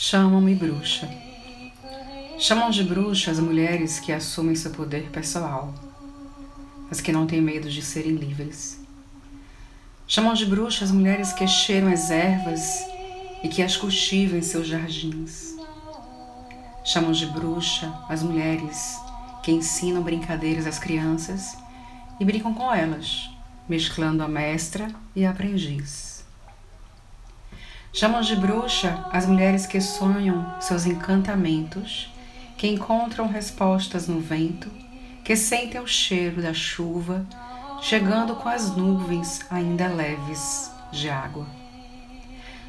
Chamam-me bruxa. Chamam de bruxa as mulheres que assumem seu poder pessoal, as que não têm medo de serem livres. Chamam de bruxa as mulheres que cheiram as ervas e que as cultivam em seus jardins. Chamam de bruxa as mulheres que ensinam brincadeiras às crianças e brincam com elas, mesclando a mestra e a aprendiz. Chamam de bruxa as mulheres que sonham seus encantamentos, que encontram respostas no vento, que sentem o cheiro da chuva, chegando com as nuvens ainda leves de água.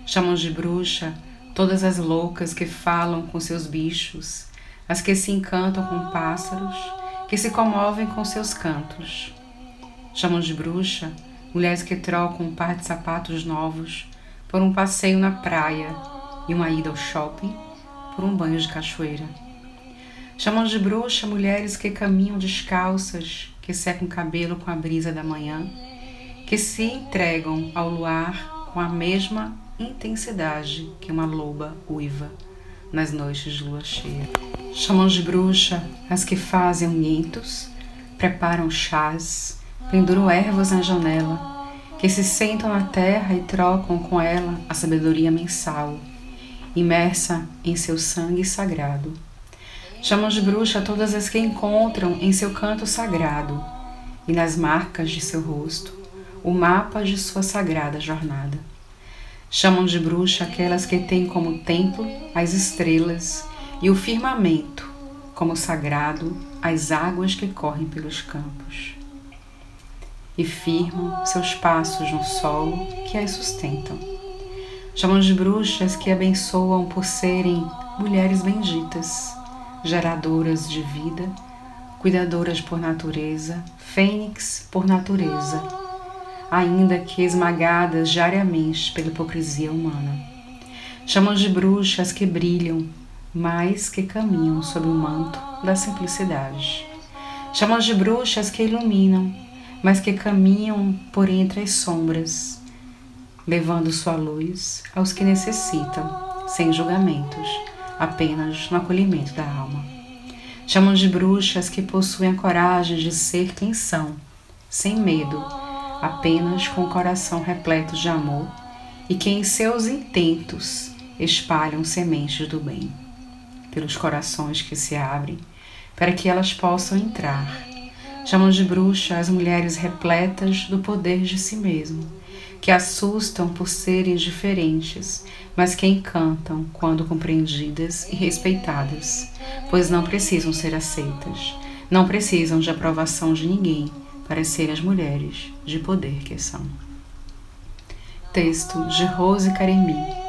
Chamam de bruxa todas as loucas que falam com seus bichos, as que se encantam com pássaros, que se comovem com seus cantos. Chamam de bruxa mulheres que trocam um par de sapatos novos por um passeio na praia e uma ida ao shopping, por um banho de cachoeira. Chamam de bruxa mulheres que caminham descalças, que secam o cabelo com a brisa da manhã, que se entregam ao luar com a mesma intensidade que uma loba uiva nas noites de lua cheia. Chamam de bruxa as que fazem unhentos, preparam chás, penduram ervas na janela, que se sentam na terra e trocam com ela a sabedoria mensal, imersa em seu sangue sagrado. Chamam de bruxa todas as que encontram em seu canto sagrado e nas marcas de seu rosto o mapa de sua sagrada jornada. Chamam de bruxa aquelas que têm como templo as estrelas e o firmamento, como sagrado as águas que correm pelos campos e firmam seus passos no solo que as sustentam. Chamam de bruxas que abençoam por serem mulheres benditas, geradoras de vida, cuidadoras por natureza, fênix por natureza, ainda que esmagadas diariamente pela hipocrisia humana. Chamam de bruxas que brilham, mas que caminham sob o manto da simplicidade. Chamam de bruxas que iluminam, mas que caminham por entre as sombras, levando sua luz aos que necessitam, sem julgamentos, apenas no acolhimento da alma. Chamam de bruxas que possuem a coragem de ser quem são, sem medo, apenas com o coração repleto de amor e que em seus intentos espalham sementes do bem, pelos corações que se abrem, para que elas possam entrar Chamam de bruxa as mulheres repletas do poder de si mesmo, que assustam por serem diferentes, mas que encantam quando compreendidas e respeitadas, pois não precisam ser aceitas, não precisam de aprovação de ninguém para serem as mulheres de poder que são. Texto de Rose Caremi